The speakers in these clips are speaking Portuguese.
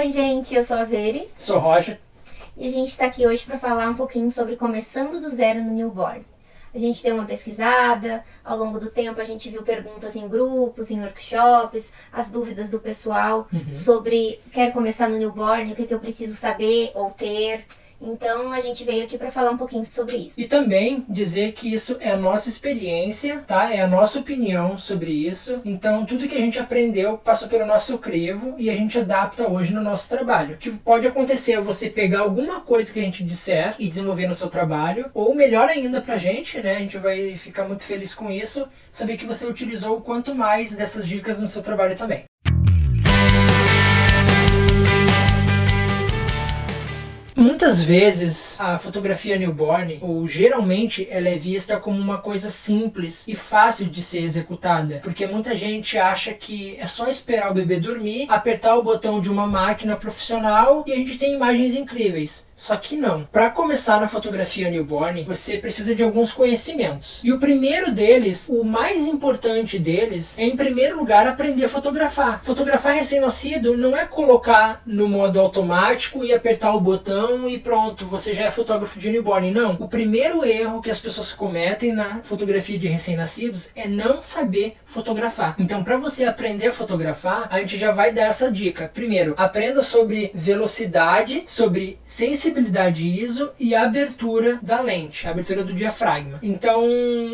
Oi, gente, eu sou a Veri. Sou Roger. E a gente está aqui hoje para falar um pouquinho sobre começando do zero no newborn. A gente deu uma pesquisada, ao longo do tempo a gente viu perguntas em grupos, em workshops, as dúvidas do pessoal Uhum. sobre quer começar no newborn, o que, que eu preciso saber ou ter. Então a gente veio aqui para falar um pouquinho sobre isso. E também dizer que isso é a nossa experiência, tá? É a nossa opinião sobre isso. Então, tudo que a gente aprendeu passou pelo nosso crivo e a gente adapta hoje no nosso trabalho. O que pode acontecer é você pegar alguma coisa que a gente disser e desenvolver no seu trabalho, ou melhor ainda pra gente, né? A gente vai ficar muito feliz com isso, saber que você utilizou o quanto mais dessas dicas no seu trabalho também. Muitas vezes a fotografia newborn, ou geralmente, ela é vista como uma coisa simples e fácil de ser executada, porque muita gente acha que é só esperar o bebê dormir, apertar o botão de uma máquina profissional e a gente tem imagens incríveis. Só que não. Para começar na fotografia newborn, você precisa de alguns conhecimentos. E o primeiro deles, o mais importante deles, é em primeiro lugar aprender a fotografar. Fotografar recém-nascido não é colocar no modo automático e apertar o botão e pronto, você já é fotógrafo de newborn. Não. O primeiro erro que as pessoas cometem na fotografia de recém-nascidos é não saber fotografar. Então, para você aprender a fotografar, a gente já vai dar essa dica. Primeiro, aprenda sobre velocidade, sobre sensibilidade ISO e a abertura da lente, a abertura do diafragma. Então,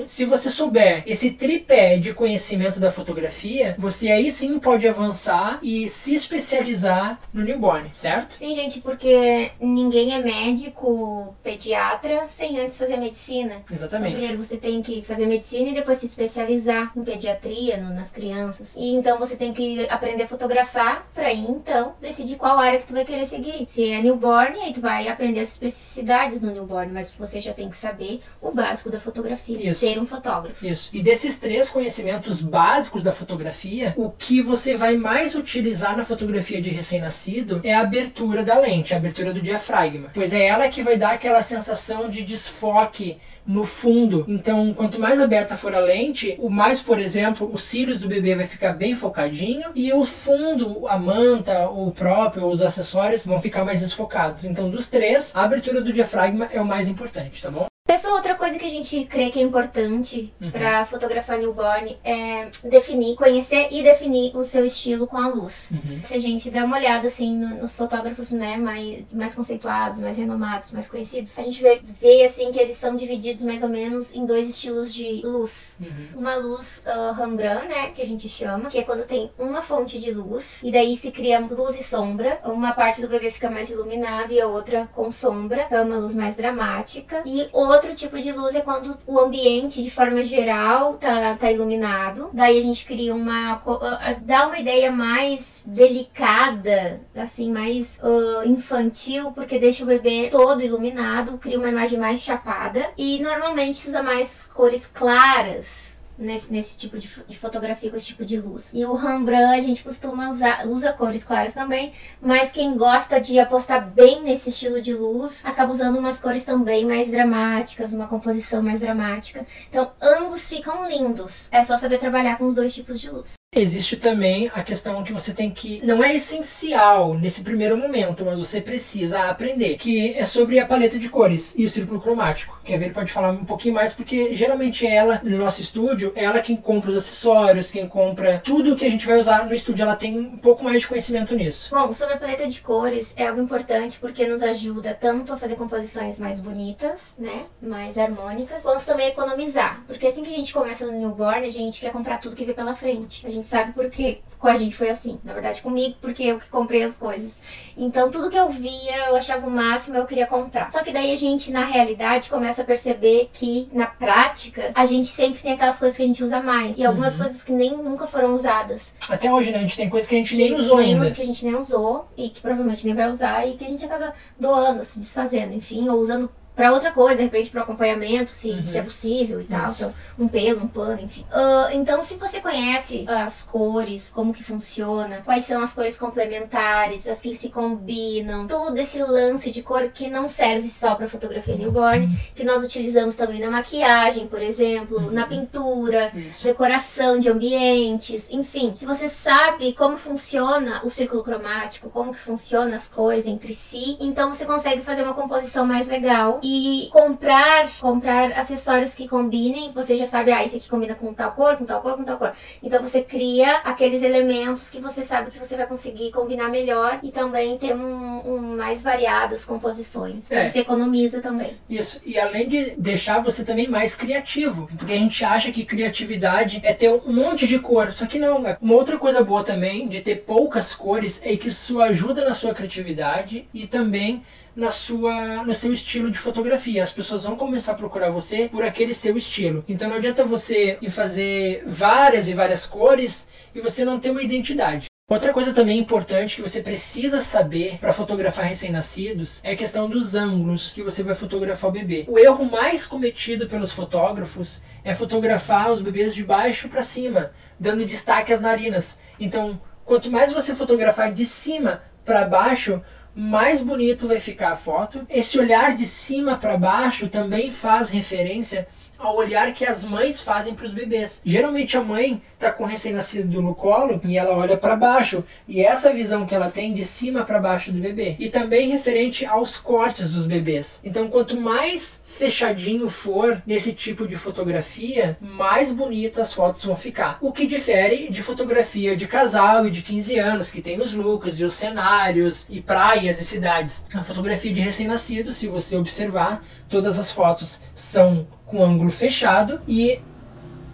se você souber esse tripé de conhecimento da fotografia, você aí sim pode avançar e se especializar no newborn, certo? Sim, gente, porque ninguém é médico, pediatra, sem antes fazer medicina. Então, Exatamente. primeiro você tem que fazer medicina e depois se especializar em pediatria, no- nas crianças. E então você tem que aprender a fotografar para aí então decidir qual área que tu vai querer seguir. Se é newborn, aí tu vai aprender as especificidades no newborn, mas você já tem que saber o básico da fotografia, Isso. ser um fotógrafo. Isso. E desses três conhecimentos básicos da fotografia, o que você vai mais utilizar na fotografia de recém-nascido é a abertura da lente, a abertura do diafragma. Pois é ela que vai dar aquela sensação de desfoque no fundo. Então, quanto mais aberta for a lente, o mais, por exemplo, os cílios do bebê vai ficar bem focadinho e o fundo, a manta, o próprio, os acessórios vão ficar mais desfocados. Então, dos três, a abertura do diafragma é o mais importante, tá bom? Pessoal, outra coisa que a gente crê que é importante Uhum. para fotografar newborn é definir, conhecer e definir o seu estilo com a luz. Uhum. Se a gente der uma olhada assim no- nos fotógrafos, né, mais, mais conceituados, mais renomados, mais conhecidos, a gente vê, vê assim que eles são divididos mais ou menos em dois estilos de luz. Uhum. Uma luz ah, Rembrandt, né, que a gente chama, que é quando tem uma fonte de luz e daí se cria luz e sombra. Uma parte do bebê fica mais iluminado e a outra com sombra, então é uma luz mais dramática. E outro tipo de luz é quando o ambiente, de forma geral, tá, tá iluminado. Daí a gente cria uma. co- ah, dá uma ideia mais delicada, assim, mais ah, infantil, porque deixa o bebê todo iluminado, cria uma imagem mais chapada. E normalmente usa mais cores claras nesse, nesse tipo de, de fotografia com esse tipo de luz. E o Rembrandt a gente costuma usar, usa cores claras também, mas quem gosta de apostar bem nesse estilo de luz acaba usando umas cores também mais dramáticas, uma composição mais dramática. Então ambos ficam lindos. É só saber trabalhar com os dois tipos de luz. Existe também a questão que você tem que. Não é essencial nesse primeiro momento, mas você precisa aprender. Que é sobre a paleta de cores e o círculo cromático. Que a Vera pode falar um pouquinho mais, porque geralmente ela, no nosso estúdio, é ela quem compra os acessórios, quem compra tudo que a gente vai usar no estúdio. Ela tem um pouco mais de conhecimento nisso. Bom, sobre a paleta de cores é algo importante porque nos ajuda tanto a fazer composições mais bonitas, né, mais harmônicas, quanto também economizar. Porque assim que a gente começa no newborn, a gente quer comprar tudo que vê pela frente. A gente sabe porque com a gente foi assim. Na verdade, comigo, porque eu que comprei as coisas. Então, tudo que eu via, eu achava o máximo, eu queria comprar. Só que daí a gente, na realidade, começa a perceber que, na prática, a gente sempre tem aquelas coisas que a gente usa mais. E algumas Uhum. coisas que nem nunca foram usadas. Até hoje, né? A gente tem coisa que a gente nem usou nem ainda. que a gente nem usou e que provavelmente nem vai usar e que a gente acaba doando, se desfazendo, enfim, ou usando para outra coisa, de repente para acompanhamento, se, uhum. se é possível e tal. Então, um pelo, um pano, enfim. Uh, então, se você conhece as cores, como que funciona, quais são as cores complementares, as que se combinam, todo esse lance de cor que não serve só para fotografia newborn, que nós utilizamos também na maquiagem, por exemplo, uhum. na pintura, Isso. decoração de ambientes, enfim. Se você sabe como funciona o círculo cromático, como que funciona as cores entre si, então você consegue fazer uma composição mais legal e comprar, comprar acessórios que combinem. Você já sabe, ah, esse aqui combina com tal cor, com tal cor, com tal cor. Então você cria aqueles elementos que você sabe que você vai conseguir combinar melhor e também ter um, um mais variadas composições. Então é. você economiza também. Isso. E além de deixar você também mais criativo, porque a gente acha que criatividade é ter um monte de cor, só que não. Uma outra coisa boa também de ter poucas cores é que isso ajuda na sua criatividade e também na sua, no seu estilo de fotografia. As pessoas vão começar a procurar você por aquele seu estilo. Então não adianta você ir fazer várias e várias cores e você não ter uma identidade. Outra coisa também importante que você precisa saber para fotografar recém-nascidos é a questão dos ângulos que você vai fotografar o bebê. O erro mais cometido pelos fotógrafos é fotografar os bebês de baixo para cima, dando destaque às narinas. Então, quanto mais você fotografar de cima para baixo, mais bonito vai ficar a foto. Esse olhar de cima para baixo também faz referência ao olhar que as mães fazem para os bebês. Geralmente a mãe está com o recém-nascido no colo e ela olha para baixo, e essa visão que ela tem de cima para baixo do bebê. E também referente aos cortes dos bebês. Então, quanto mais fechadinho for nesse tipo de fotografia, mais bonito as fotos vão ficar. O que difere de fotografia de casal e de 15 anos, que tem os looks e os cenários e praias e cidades. A fotografia de recém-nascido, se você observar, todas as fotos são com ângulo fechado e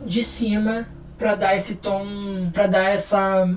de cima para dar esse tom, para dar esse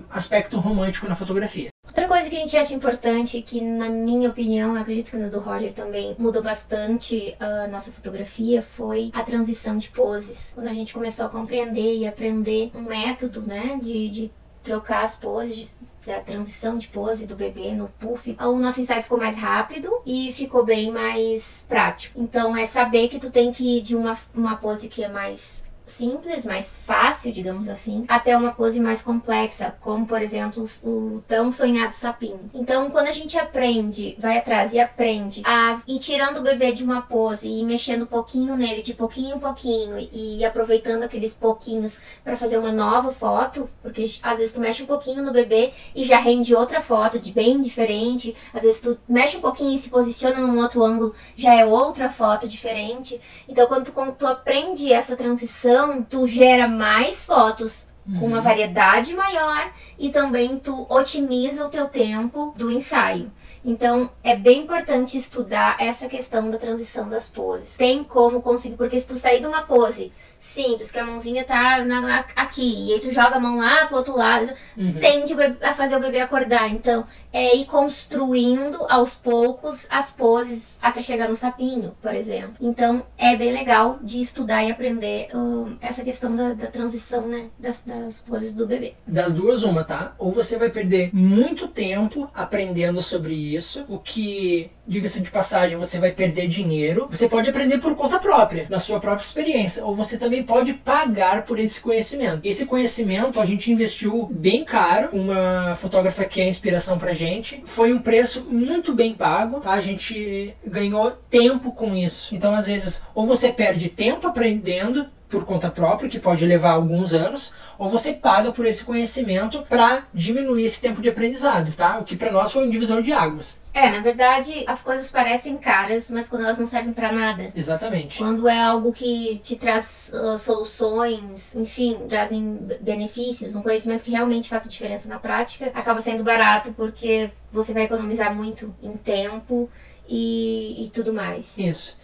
aspecto romântico na fotografia. Outra coisa que a gente acha importante, que na minha opinião, acredito que no do Roger também mudou bastante a nossa fotografia, foi a transição de poses. Quando a gente começou a compreender e aprender um método, né, de, de trocar as poses, da transição de pose do bebê no puff, o nosso ensaio ficou mais rápido e ficou bem mais prático. Então é saber que tu tem que ir de uma, uma pose que é mais simples, mais fácil, digamos assim, até uma pose mais complexa, como por exemplo o tão sonhado sapinho. Então, quando a gente aprende, vai atrás e aprende a ir tirando o bebê de uma pose e mexendo um pouquinho nele, de pouquinho em pouquinho, e aproveitando aqueles pouquinhos para fazer uma nova foto, porque às vezes tu mexe um pouquinho no bebê e já rende outra foto de bem diferente, às vezes tu mexe um pouquinho e se posiciona num outro ângulo, já é outra foto diferente. Então, quando tu, quando tu aprende essa transição então, tu gera mais fotos uhum. com uma uhum. variedade maior e também tu otimiza o teu tempo do ensaio. Então, é bem importante estudar essa questão da transição das poses. Tem como conseguir, porque se tu sair de uma pose simples, que a mãozinha tá na, aqui, e aí tu joga a mão lá pro outro lado, uhum. tende a fazer o bebê acordar. Então, é ir construindo aos poucos as poses até chegar no sapinho, por exemplo. Então, é bem legal de estudar e aprender uh, essa questão da, da transição, né, das, das poses do bebê. Das duas, uma, tá? Ou você vai perder muito tempo aprendendo sobre isso, o que diga-se de passagem, você vai perder dinheiro. Você pode aprender por conta própria, na sua própria experiência, ou você também pode pagar por esse conhecimento. Esse conhecimento a gente investiu bem caro, uma fotógrafa que é inspiração pra gente. Foi um preço muito bem pago, tá? A gente ganhou tempo com isso. Então, às vezes, ou você perde tempo aprendendo por conta própria, que pode levar alguns anos, ou você paga por esse conhecimento para diminuir esse tempo de aprendizado, tá? O que para nós foi um divisor de águas. É, na verdade, as coisas parecem caras, mas quando elas não servem para nada. Exatamente. Quando é algo que te traz uh, soluções, enfim, trazem benefícios, um conhecimento que realmente faça diferença na prática, acaba sendo barato porque você vai economizar muito em tempo e, e tudo mais. Isso.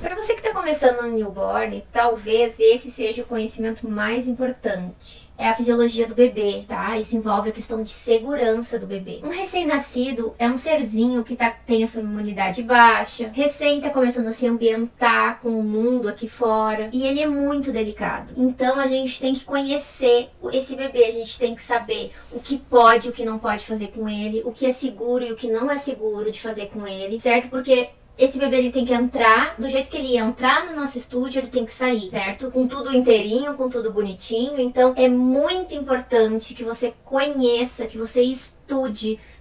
Para você que começando no newborn, talvez esse seja o conhecimento mais importante. É a fisiologia do bebê, tá? Isso envolve a questão de segurança do bebê. Um recém-nascido é um serzinho que tá, tem a sua imunidade baixa, recém tá começando a se ambientar com o mundo aqui fora, e ele é muito delicado. Então a gente tem que conhecer esse bebê, a gente tem que saber o que pode e o que não pode fazer com ele, o que é seguro e o que não é seguro de fazer com ele, certo? Porque esse bebê ele tem que entrar do jeito que ele ia entrar no nosso estúdio, ele tem que sair, certo? Com tudo inteirinho, com tudo bonitinho. Então é muito importante que você conheça, que você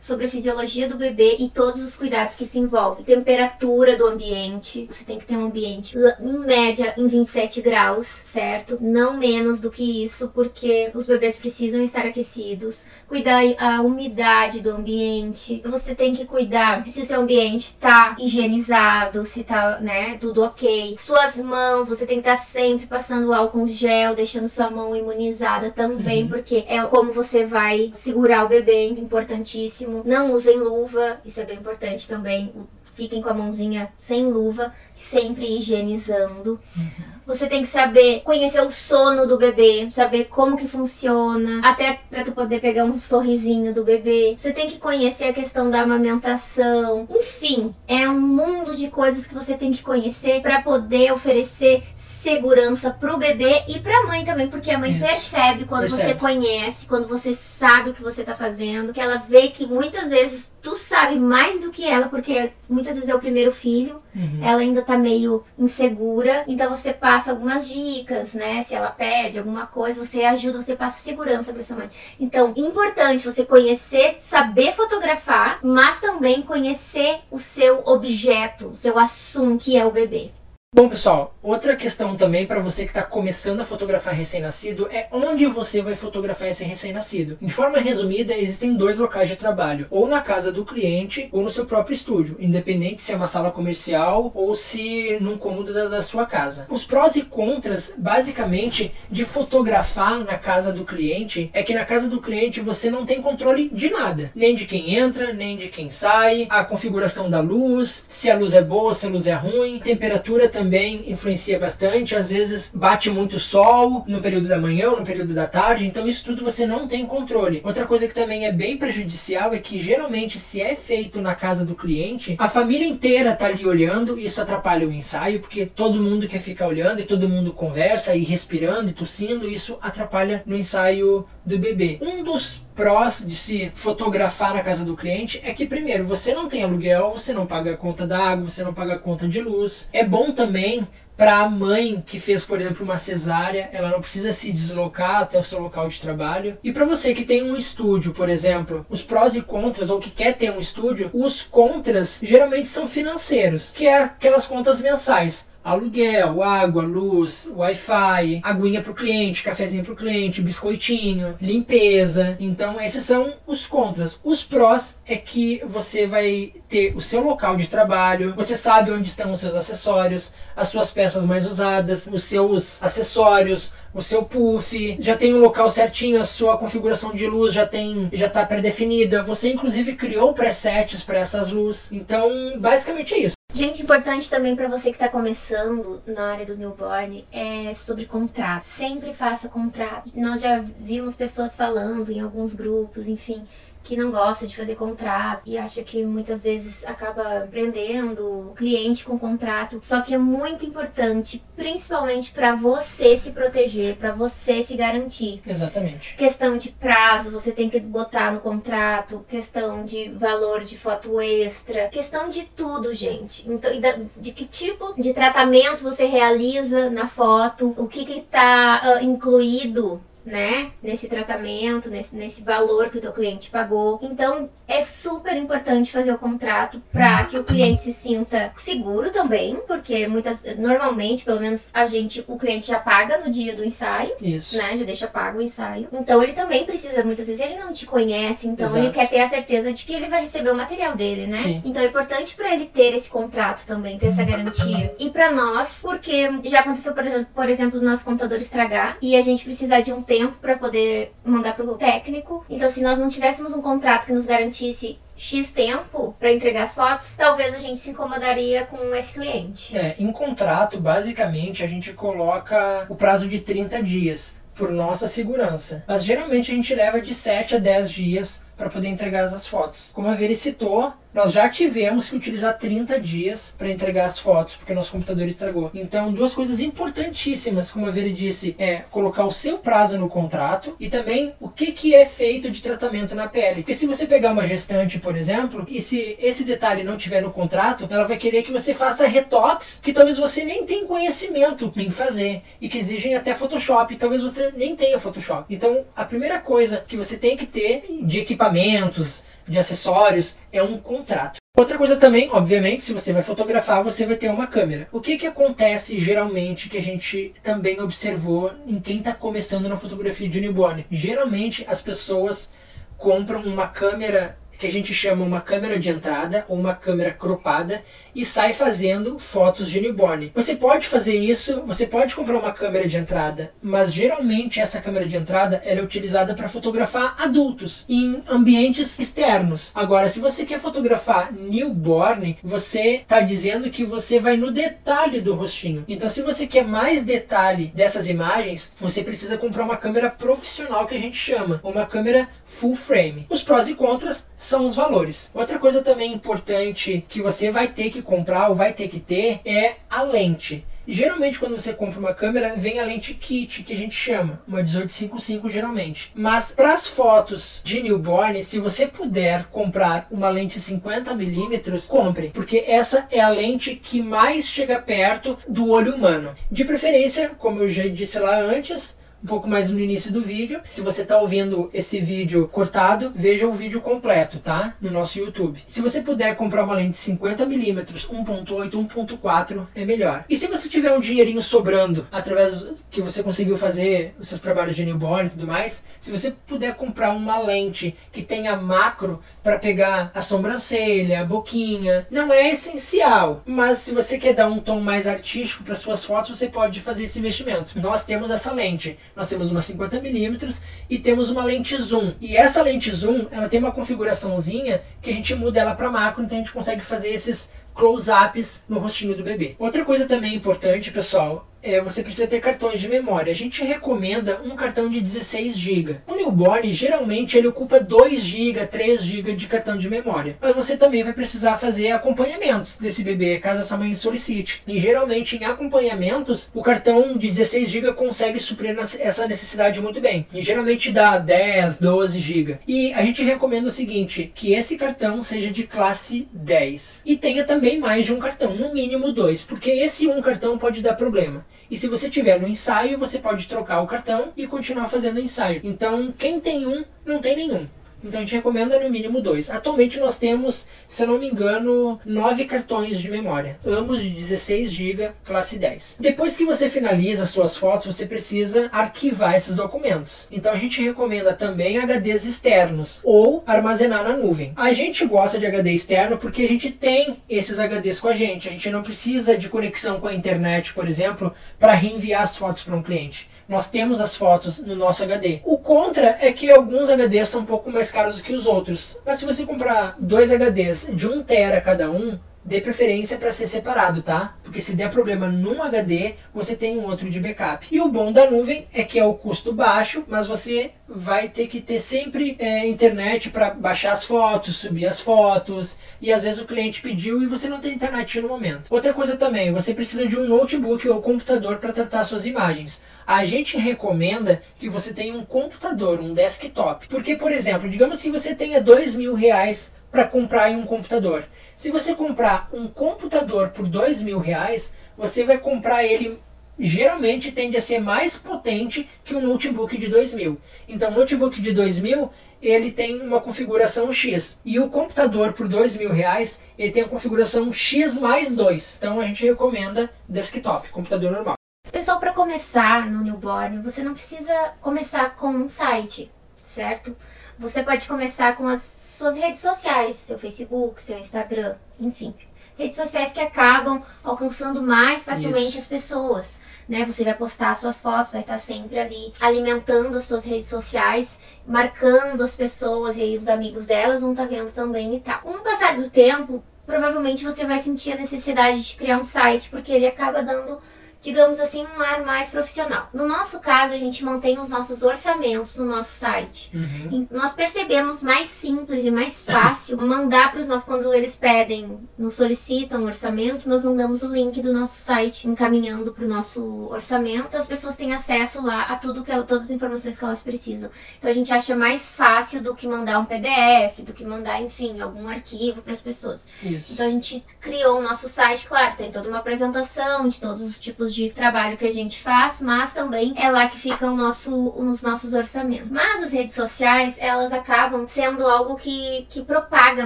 sobre a fisiologia do bebê e todos os cuidados que isso envolve. Temperatura do ambiente, você tem que ter um ambiente em média em 27 graus, certo? Não menos do que isso, porque os bebês precisam estar aquecidos. Cuidar a umidade do ambiente. Você tem que cuidar se o seu ambiente está higienizado, se tá, né, tudo ok. Suas mãos, você tem que estar tá sempre passando álcool gel, deixando sua mão imunizada também, uhum. porque é como você vai segurar o bebê, importantíssimo não usem luva, isso é bem importante também. Fiquem com a mãozinha sem luva, sempre higienizando. Uhum. Você tem que saber conhecer o sono do bebê, saber como que funciona, até para tu poder pegar um sorrisinho do bebê. Você tem que conhecer a questão da amamentação. Enfim, é um mundo de coisas que você tem que conhecer para poder oferecer segurança pro bebê e pra mãe também, porque a mãe Isso. percebe quando percebe. você conhece, quando você sabe o que você tá fazendo, que ela vê que muitas vezes tu sabe mais do que ela, porque muitas vezes é o primeiro filho, uhum. ela ainda tá meio insegura, então você passa algumas dicas, né? Se ela pede alguma coisa, você ajuda, você passa segurança para essa mãe. Então, importante você conhecer, saber fotografar, mas também conhecer o seu objeto, o seu assunto, que é o bebê. Bom, pessoal, outra questão também para você que está começando a fotografar recém-nascido é onde você vai fotografar esse recém-nascido. De forma resumida, existem dois locais de trabalho, ou na casa do cliente ou no seu próprio estúdio, independente se é uma sala comercial ou se num cômodo da, da sua casa. Os prós e contras, basicamente, de fotografar na casa do cliente é que na casa do cliente você não tem controle de nada, nem de quem entra, nem de quem sai, a configuração da luz, se a luz é boa, se a luz é ruim, temperatura também também influencia bastante. Às vezes bate muito sol no período da manhã ou no período da tarde, então isso tudo você não tem controle. Outra coisa que também é bem prejudicial é que geralmente se é feito na casa do cliente, a família inteira tá ali olhando e isso atrapalha o ensaio, porque todo mundo quer ficar olhando e todo mundo conversa e respirando e tossindo, isso atrapalha no ensaio do bebê. Um dos prós de se fotografar na casa do cliente é que, primeiro, você não tem aluguel, você não paga a conta da água, você não paga a conta de luz. É bom também para a mãe que fez, por exemplo, uma cesárea, ela não precisa se deslocar até o seu local de trabalho. E para você que tem um estúdio, por exemplo, os prós e contras ou que quer ter um estúdio, os contras geralmente são financeiros, que é aquelas contas mensais aluguel, água, luz, Wi-Fi, aguinha para o cliente, cafezinho para o cliente, biscoitinho, limpeza. Então esses são os contras. Os prós é que você vai ter o seu local de trabalho, você sabe onde estão os seus acessórios, as suas peças mais usadas, os seus acessórios, o seu puff, já tem o local certinho, a sua configuração de luz já tem, já está pré-definida. Você inclusive criou presets para essas luzes. Então, basicamente é isso. Gente, importante também para você que está começando na área do newborn é sobre contrato. Sempre faça contrato. Nós já vimos pessoas falando em alguns grupos, enfim, que não gosta de fazer contrato e acha que muitas vezes acaba prendendo o cliente com contrato. Só que é muito importante, principalmente para você se proteger, para você se garantir. Exatamente. Questão de prazo, você tem que botar no contrato, questão de valor de foto extra, questão de tudo, gente. Então, de que tipo de tratamento você realiza na foto, o que está uh, incluído né, nesse tratamento, nesse, nesse valor que o teu cliente pagou. Então, é super importante fazer o contrato para que o cliente se sinta seguro também, porque muitas, normalmente, pelo menos a gente, o cliente já paga no dia do ensaio, Isso. né, já deixa pago o ensaio. Então, ele também precisa, muitas vezes, ele não te conhece, então Exato. ele quer ter a certeza de que ele vai receber o material dele, né? Sim. Então, é importante para ele ter esse contrato também, ter essa garantia. E para nós, porque já aconteceu, por exemplo, por exemplo, do nosso computador estragar e a gente precisar de um tempo para poder mandar pro técnico. Então, se nós não tivéssemos um contrato que nos garantisse X tempo para entregar as fotos, talvez a gente se incomodaria com esse cliente. É, em contrato, basicamente, a gente coloca o prazo de 30 dias por nossa segurança. Mas geralmente a gente leva de 7 a 10 dias para poder entregar as fotos. Como a Veri citou, nós já tivemos que utilizar 30 dias para entregar as fotos, porque nosso computador estragou. Então, duas coisas importantíssimas, como a Veri disse, é colocar o seu prazo no contrato e também o que, que é feito de tratamento na pele. Porque se você pegar uma gestante, por exemplo, e se esse detalhe não tiver no contrato, ela vai querer que você faça retoques que talvez você nem tenha conhecimento em fazer e que exigem até Photoshop, talvez você nem tenha Photoshop. Então, a primeira coisa que você tem que ter de equipamentos, de acessórios, é um contrato. Outra coisa também, obviamente, se você vai fotografar, você vai ter uma câmera. O que, que acontece geralmente que a gente também observou em quem está começando na fotografia de newborn? Geralmente as pessoas compram uma câmera que a gente chama uma câmera de entrada ou uma câmera cropada e sai fazendo fotos de newborn. Você pode fazer isso, você pode comprar uma câmera de entrada, mas geralmente essa câmera de entrada é utilizada para fotografar adultos em ambientes externos. Agora, se você quer fotografar newborn, você está dizendo que você vai no detalhe do rostinho. Então, se você quer mais detalhe dessas imagens, você precisa comprar uma câmera profissional que a gente chama, uma câmera full frame. Os prós e contras são os valores. Outra coisa também importante que você vai ter que comprar ou vai ter que ter é a lente. Geralmente, quando você compra uma câmera, vem a lente kit, que a gente chama, uma 1855 geralmente. Mas para as fotos de newborn, se você puder comprar uma lente 50mm, compre, porque essa é a lente que mais chega perto do olho humano. De preferência, como eu já disse lá antes, um pouco mais no início do vídeo. Se você está ouvindo esse vídeo cortado, veja o vídeo completo, tá? No nosso YouTube. Se você puder comprar uma lente 50mm, 1.8, 1.4 é melhor. E se você tiver um dinheirinho sobrando, através que você conseguiu fazer os seus trabalhos de newborn e tudo mais, se você puder comprar uma lente que tenha macro para pegar a sobrancelha, a boquinha, não é essencial, mas se você quer dar um tom mais artístico para suas fotos, você pode fazer esse investimento. Nós temos essa lente nós temos uma 50mm e temos uma lente zoom. E essa lente zoom, ela tem uma configuraçãozinha que a gente muda ela para macro, então a gente consegue fazer esses close-ups no rostinho do bebê. Outra coisa também importante, pessoal, é, você precisa ter cartões de memória. A gente recomenda um cartão de 16 GB. O newborn, geralmente, ele ocupa 2 GB, 3 GB de cartão de memória. Mas você também vai precisar fazer acompanhamentos desse bebê, caso essa mãe solicite. E geralmente, em acompanhamentos, o cartão de 16 GB consegue suprir essa necessidade muito bem. E geralmente dá 10, 12 GB. E a gente recomenda o seguinte, que esse cartão seja de classe 10. E tenha também mais de um cartão, no mínimo dois, porque esse um cartão pode dar problema. E se você tiver no ensaio, você pode trocar o cartão e continuar fazendo o ensaio. Então, quem tem um, não tem nenhum. Então a gente recomenda no mínimo dois. Atualmente nós temos, se eu não me engano, nove cartões de memória, ambos de 16 GB, classe 10. Depois que você finaliza suas fotos, você precisa arquivar esses documentos. Então a gente recomenda também HDs externos ou armazenar na nuvem. A gente gosta de HD externo porque a gente tem esses HDs com a gente. A gente não precisa de conexão com a internet, por exemplo, para reenviar as fotos para um cliente nós temos as fotos no nosso HD. O contra é que alguns HDs são um pouco mais caros que os outros. Mas se você comprar dois HDs de 1 tera cada um, dê preferência para ser separado, tá? Porque se der problema num HD, você tem um outro de backup. E o bom da nuvem é que é o custo baixo, mas você vai ter que ter sempre é, internet para baixar as fotos, subir as fotos, e às vezes o cliente pediu e você não tem internet no momento. Outra coisa também, você precisa de um notebook ou computador para tratar suas imagens. A gente recomenda que você tenha um computador, um desktop. Porque, por exemplo, digamos que você tenha dois mil reais para comprar um computador. Se você comprar um computador por dois mil reais, você vai comprar ele geralmente tende a ser mais potente que um notebook de 2000. Então, o notebook de 2000 ele tem uma configuração X e o computador por dois mil reais ele tem a configuração X mais 2. Então, a gente recomenda desktop, computador normal. Pessoal, para começar no newborn, você não precisa começar com um site, certo? Você pode começar com as suas redes sociais, seu Facebook, seu Instagram, enfim. Redes sociais que acabam alcançando mais facilmente Isso. as pessoas. Né? Você vai postar suas fotos, vai estar sempre ali alimentando as suas redes sociais, marcando as pessoas e aí os amigos delas vão estar vendo também e tal. Com o passar do tempo, provavelmente você vai sentir a necessidade de criar um site, porque ele acaba dando digamos assim, um ar mais profissional. No nosso caso, a gente mantém os nossos orçamentos no nosso site. Uhum. Nós percebemos mais simples e mais fácil mandar para os nossos, quando eles pedem, nos solicitam um orçamento, nós mandamos o link do nosso site encaminhando para o nosso orçamento. As pessoas têm acesso lá a tudo que todas as informações que elas precisam. Então a gente acha mais fácil do que mandar um PDF, do que mandar, enfim, algum arquivo para as pessoas. Isso. Então a gente criou o nosso site, claro, tem toda uma apresentação de todos os tipos de trabalho que a gente faz, mas também é lá que ficam nosso, os nossos orçamentos. Mas as redes sociais, elas acabam sendo algo que, que propaga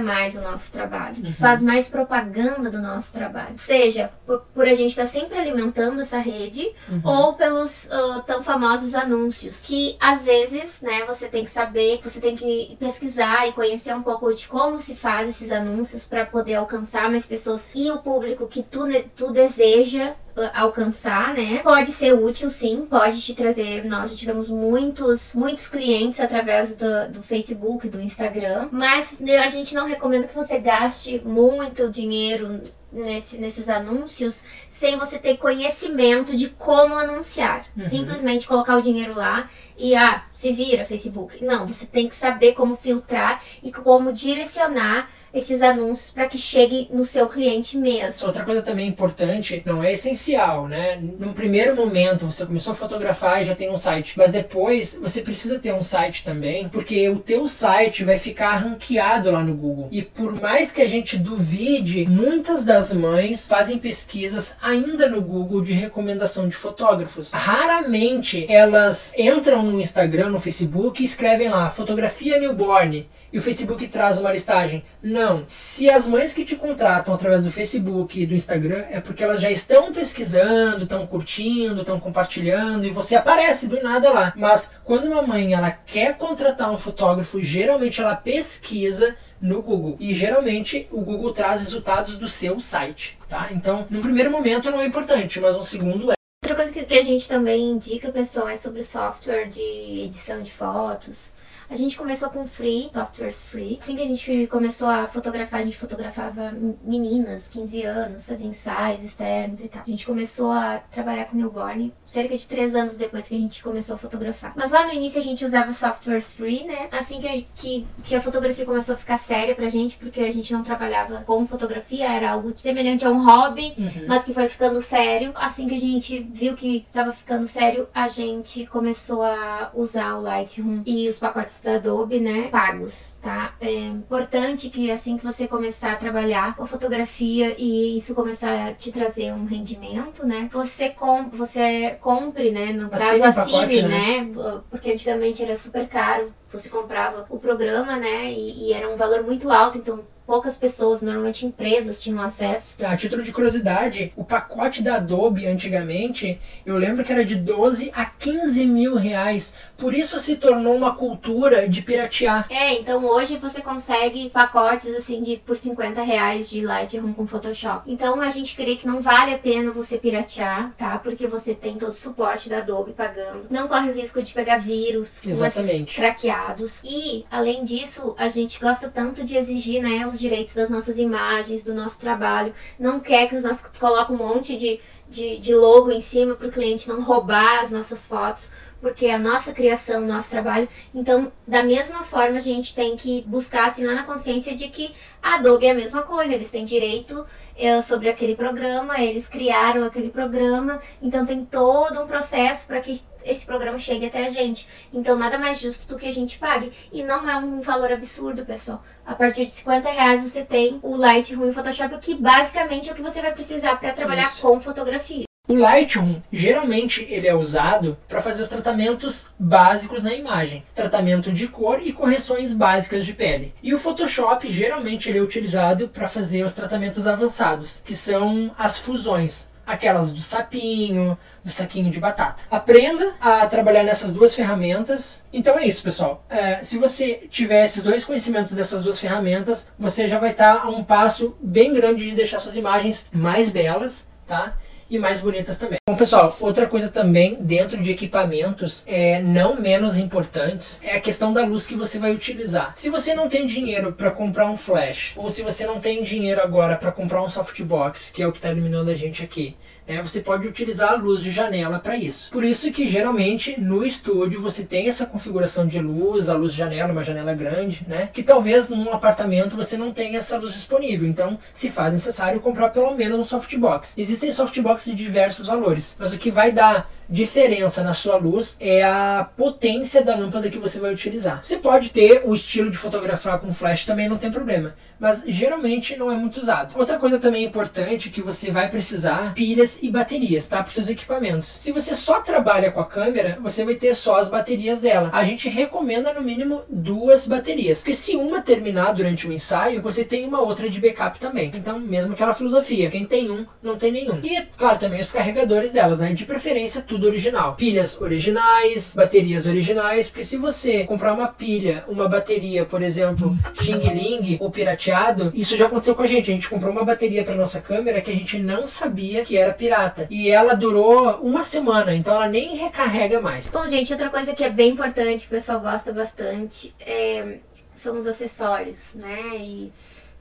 mais o nosso trabalho, que Uhum. faz mais propaganda do nosso trabalho. Seja por, por a gente estar sempre alimentando essa rede, Uhum. ou pelos ah, tão famosos anúncios, que às vezes, né, você tem que saber, você tem que pesquisar e conhecer um pouco de como se faz esses anúncios para poder alcançar mais pessoas e o público que tu, tu deseja alcançar, né? Pode ser útil, sim, pode te trazer. Nós já tivemos muitos, muitos clientes através do, do Facebook, do Instagram, mas a gente não recomenda que você gaste muito dinheiro nesse- nesses anúncios sem você ter conhecimento de como anunciar. Uhum. Simplesmente colocar o dinheiro lá e ah, se vira Facebook. Não, você tem que saber como filtrar e como direcionar esses anúncios para que chegue no seu cliente mesmo. Outra coisa também importante, não é essencial, né? Num primeiro momento você começou a fotografar e já tem um site, mas depois você precisa ter um site também, porque o teu site vai ficar ranqueado lá no Google. E por mais que a gente duvide, muitas das mães fazem pesquisas ainda no Google de recomendação de fotógrafos. Raramente elas entram no Instagram, no Facebook e escrevem lá fotografia newborn e o Facebook traz uma listagem. Não. Se as mães que te contratam através do Facebook e do Instagram é porque elas já estão pesquisando, estão curtindo, estão compartilhando e você aparece do nada lá. Mas quando uma mãe ela quer contratar um fotógrafo, geralmente ela pesquisa no Google e geralmente o Google traz resultados do seu site, tá? Então, no primeiro momento não é importante, mas no segundo é. Outra coisa que, que a gente também indica, pessoal, é sobre software de edição de fotos. A gente começou com free, softwares free. Assim que a gente começou a fotografar, a gente fotografava meninas, 15 anos, fazia ensaios externos e tal. A gente começou a trabalhar com newborn cerca de 3 anos depois que a gente começou a fotografar. Mas lá no início a gente usava softwares free, né? Assim que a, que, que a fotografia começou a ficar séria pra gente, porque a gente não trabalhava com fotografia, era algo semelhante a um hobby, mas que foi ficando sério. Assim que a gente viu que tava ficando sério, a gente começou a usar o Lightroom e os pacotes da Adobe, né, pagos, tá? É importante que assim que você começar a trabalhar com fotografia e isso começar a te trazer um rendimento, né, você com, você compre, né, no caso assine, né? né, porque antigamente era super caro. Você comprava o programa, né, e, e era um valor muito alto, então poucas pessoas, normalmente empresas, tinham acesso. A título de curiosidade, o pacote da Adobe antigamente, eu lembro que era de 12 a 15 mil reais. Por isso se tornou uma cultura de piratear. É, então hoje você consegue pacotes assim de por 50 reais de Lightroom com Photoshop. Então a gente crê que não vale a pena você piratear, tá? Porque você tem todo o suporte da Adobe pagando. Não corre o risco de pegar vírus com esses Exatamente. craqueados. E, além disso, a gente gosta tanto de exigir, né, os direitos das nossas imagens, do nosso trabalho. Não quer que os nossos coloquem um monte de, de, de logo em cima para o cliente não roubar as nossas fotos porque é a nossa criação, nosso trabalho. Então, da mesma forma, a gente tem que buscar assim lá na consciência de que a Adobe é a mesma coisa, eles têm direito eh, sobre aquele programa, eles criaram aquele programa, então tem todo um processo para que esse programa chegue até a gente. Então, nada mais justo do que a gente pague. E não é um valor absurdo, pessoal. A partir de 50 reais você tem o Lightroom e o Photoshop, que basicamente é o que você vai precisar para trabalhar Isso. com fotografia. O Lightroom, geralmente ele é usado para fazer os tratamentos básicos na imagem, tratamento de cor e correções básicas de pele. E o Photoshop, geralmente ele é utilizado para fazer os tratamentos avançados, que são as fusões, aquelas do sapinho, do saquinho de batata. Aprenda a trabalhar nessas duas ferramentas. Então é isso, pessoal. É, se você tiver esses dois conhecimentos dessas duas ferramentas, você já vai estar a um passo bem grande de deixar suas imagens mais belas, tá? E mais bonitas também. Bom, pessoal, outra coisa também dentro de equipamentos é não menos importantes é a questão da luz que você vai utilizar. Se você não tem dinheiro para comprar um flash ou se você não tem dinheiro agora para comprar um softbox, que é o que está iluminando a gente aqui, é, você pode utilizar a luz de janela para isso. Por isso que geralmente no estúdio você tem essa configuração de luz, a luz de janela, uma janela grande, né? Que talvez num apartamento você não tenha essa luz disponível. Então se faz necessário comprar pelo menos um softbox. Existem softboxes de diversos valores, mas o que vai dar diferença na sua luz é a potência da lâmpada que você vai utilizar. Você pode ter o estilo de fotografar com flash também, não tem problema, mas geralmente não é muito usado. Outra coisa também importante que você vai precisar pilhas e baterias, tá? Para seus equipamentos. Se você só trabalha com a câmera, você vai ter só as baterias dela. A gente recomenda no mínimo duas baterias, porque se uma terminar durante o ensaio, você tem uma outra de backup também. Então, mesmo aquela filosofia, quem tem um, não tem nenhum. E claro, também os carregadores delas, né? De preferência tudo tudo original. Pilhas originais, baterias originais, porque se você comprar uma pilha, uma bateria, por exemplo, Xing Ling ou pirateado, isso já aconteceu com a gente. A gente comprou uma bateria para nossa câmera que a gente não sabia que era pirata. E ela durou uma semana, então ela nem recarrega mais. Bom, gente, outra coisa que é bem importante, que o pessoal gosta bastante, é... são os acessórios, né? E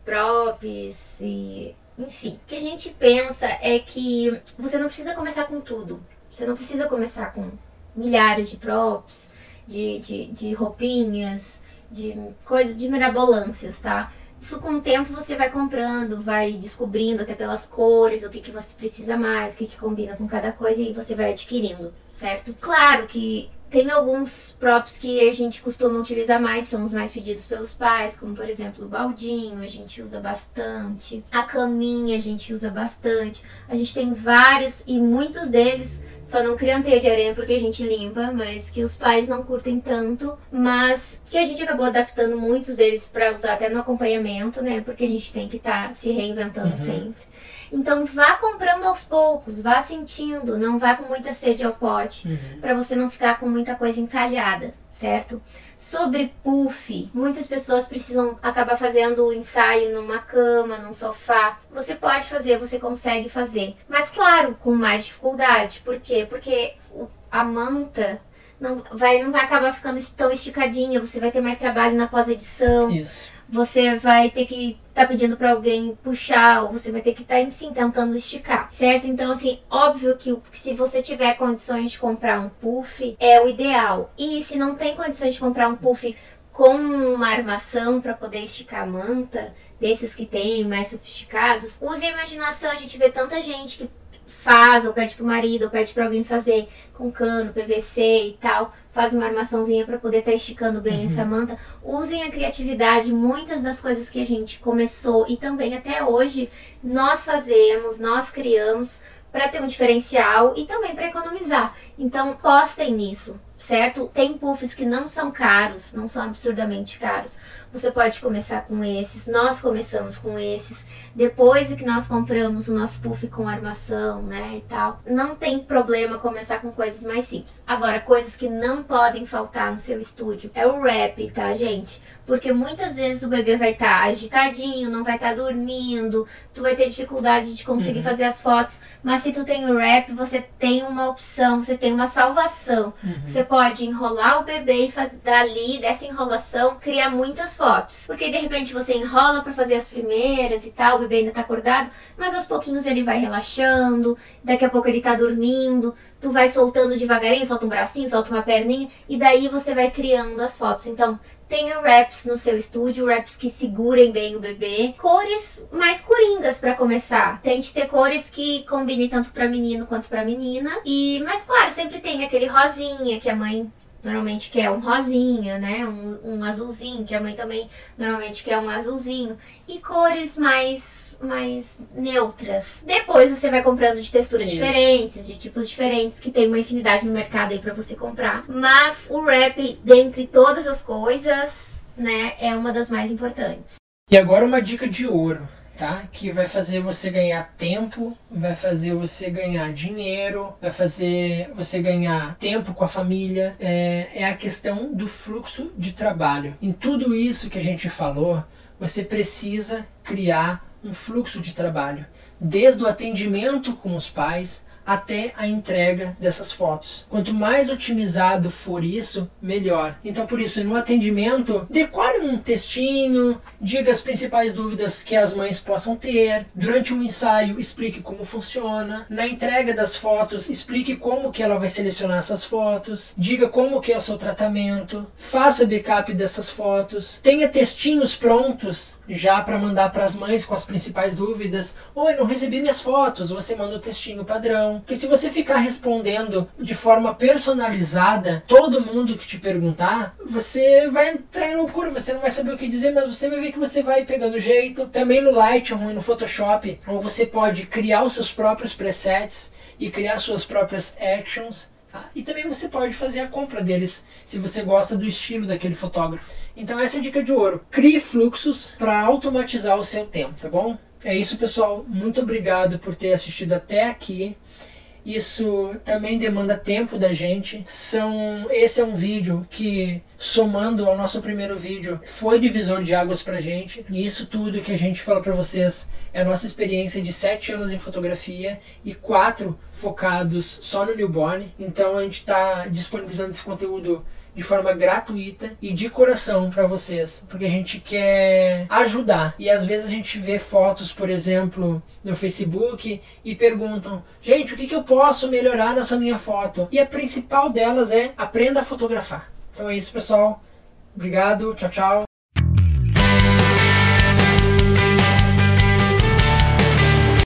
props e enfim, o que a gente pensa é que você não precisa começar com tudo. Você não precisa começar com milhares de props, de, de, de roupinhas, de coisas, de mirabolâncias, tá? Isso com o tempo você vai comprando, vai descobrindo até pelas cores o que, que você precisa mais, o que, que combina com cada coisa e você vai adquirindo, certo? Claro que tem alguns props que a gente costuma utilizar mais, são os mais pedidos pelos pais, como por exemplo o baldinho, a gente usa bastante. A caminha a gente usa bastante. A gente tem vários e muitos deles só não criam teia de aranha porque a gente limpa, mas que os pais não curtem tanto, mas que a gente acabou adaptando muitos deles para usar até no acompanhamento, né? Porque a gente tem que estar tá se reinventando uhum. sempre. Então vá comprando aos poucos, vá sentindo, não vá com muita sede ao pote, uhum. para você não ficar com muita coisa encalhada, certo? Sobre puff, muitas pessoas precisam acabar fazendo o ensaio numa cama, num sofá. Você pode fazer, você consegue fazer. Mas claro, com mais dificuldade. Por quê? Porque a manta não vai, não vai acabar ficando tão esticadinha, você vai ter mais trabalho na pós-edição. Isso você vai ter que estar tá pedindo para alguém puxar, ou você vai ter que estar, tá, enfim, tentando esticar, certo? Então, assim, óbvio que se você tiver condições de comprar um puff, é o ideal. E se não tem condições de comprar um puff com uma armação para poder esticar a manta, desses que tem mais sofisticados, use a imaginação. A gente vê tanta gente que faz, ou pede pro marido, ou pede para alguém fazer com cano, PVC e tal, faz uma armaçãozinha para poder estar tá esticando bem uhum. essa manta. Usem a criatividade, muitas das coisas que a gente começou e também até hoje nós fazemos, nós criamos para ter um diferencial e também para economizar. Então, postem nisso, certo? Tem puffs que não são caros, não são absurdamente caros. Você pode começar com esses. Nós começamos com esses. Depois que nós compramos o nosso puff com armação, né, e tal, não tem problema começar com coisas mais simples. Agora, coisas que não podem faltar no seu estúdio é o wrap, tá, gente? Porque muitas vezes o bebê vai estar tá agitadinho, não vai estar tá dormindo, tu vai ter dificuldade de conseguir uhum. fazer as fotos, mas se tu tem o wrap, você tem uma opção, você tem uma salvação. Uhum. Você pode enrolar o bebê e fazer dali, dessa enrolação, criar muitas fotos. Porque de repente você enrola para fazer as primeiras e tal, o bebê ainda tá acordado, mas aos pouquinhos ele vai relaxando, daqui a pouco ele tá dormindo, tu vai soltando devagarinho, solta um bracinho, solta uma perninha, e daí você vai criando as fotos. Então, Tenha wraps no seu estúdio, wraps que segurem bem o bebê. Cores mais coringas para começar. Tente ter cores que combinem tanto para menino quanto para menina. E, mas claro, sempre tem aquele rosinha que a mãe normalmente quer um rosinha, né? Um, um azulzinho, que a mãe também normalmente quer um azulzinho. E cores mais mais neutras. Depois você vai comprando de texturas Isso. diferentes, de tipos diferentes, que tem uma infinidade no mercado aí para você comprar. Mas o rap, dentre todas as coisas, né, é uma das mais importantes. E agora uma dica de ouro. Tá? Que vai fazer você ganhar tempo, vai fazer você ganhar dinheiro, vai fazer você ganhar tempo com a família. É, é a questão do fluxo de trabalho. Em tudo isso que a gente falou, você precisa criar um fluxo de trabalho, desde o atendimento com os pais até a entrega dessas fotos. Quanto mais otimizado for isso, melhor. Então, por isso, no atendimento, decore um textinho, diga as principais dúvidas que as mães possam ter. Durante um ensaio, explique como funciona. Na entrega das fotos, explique como que ela vai selecionar essas fotos. Diga como que é o seu tratamento. Faça backup dessas fotos. Tenha textinhos prontos já para mandar para as mães com as principais dúvidas. Oi, não recebi minhas fotos. Você manda o textinho padrão. Porque se você ficar respondendo de forma personalizada todo mundo que te perguntar, você vai entrar em loucura, você não vai saber o que dizer, mas você vai ver que você vai pegando jeito. Também no Lightroom e no Photoshop, você pode criar os seus próprios presets e criar suas próprias actions. Tá? E também você pode fazer a compra deles se você gosta do estilo daquele fotógrafo. Então essa é a dica de ouro. Crie fluxos para automatizar o seu tempo, tá bom? É isso, pessoal. Muito obrigado por ter assistido até aqui. Isso também demanda tempo da gente. São, esse é um vídeo que, somando ao nosso primeiro vídeo, foi divisor de águas pra gente. E isso tudo que a gente fala para vocês é a nossa experiência de sete anos em fotografia e quatro focados só no newborn. Então a gente está disponibilizando esse conteúdo de forma gratuita e de coração para vocês, porque a gente quer ajudar. E às vezes a gente vê fotos, por exemplo, no Facebook e perguntam: gente, o que, que eu posso melhorar nessa minha foto? E a principal delas é aprenda a fotografar. Então é isso, pessoal. Obrigado, tchau, tchau.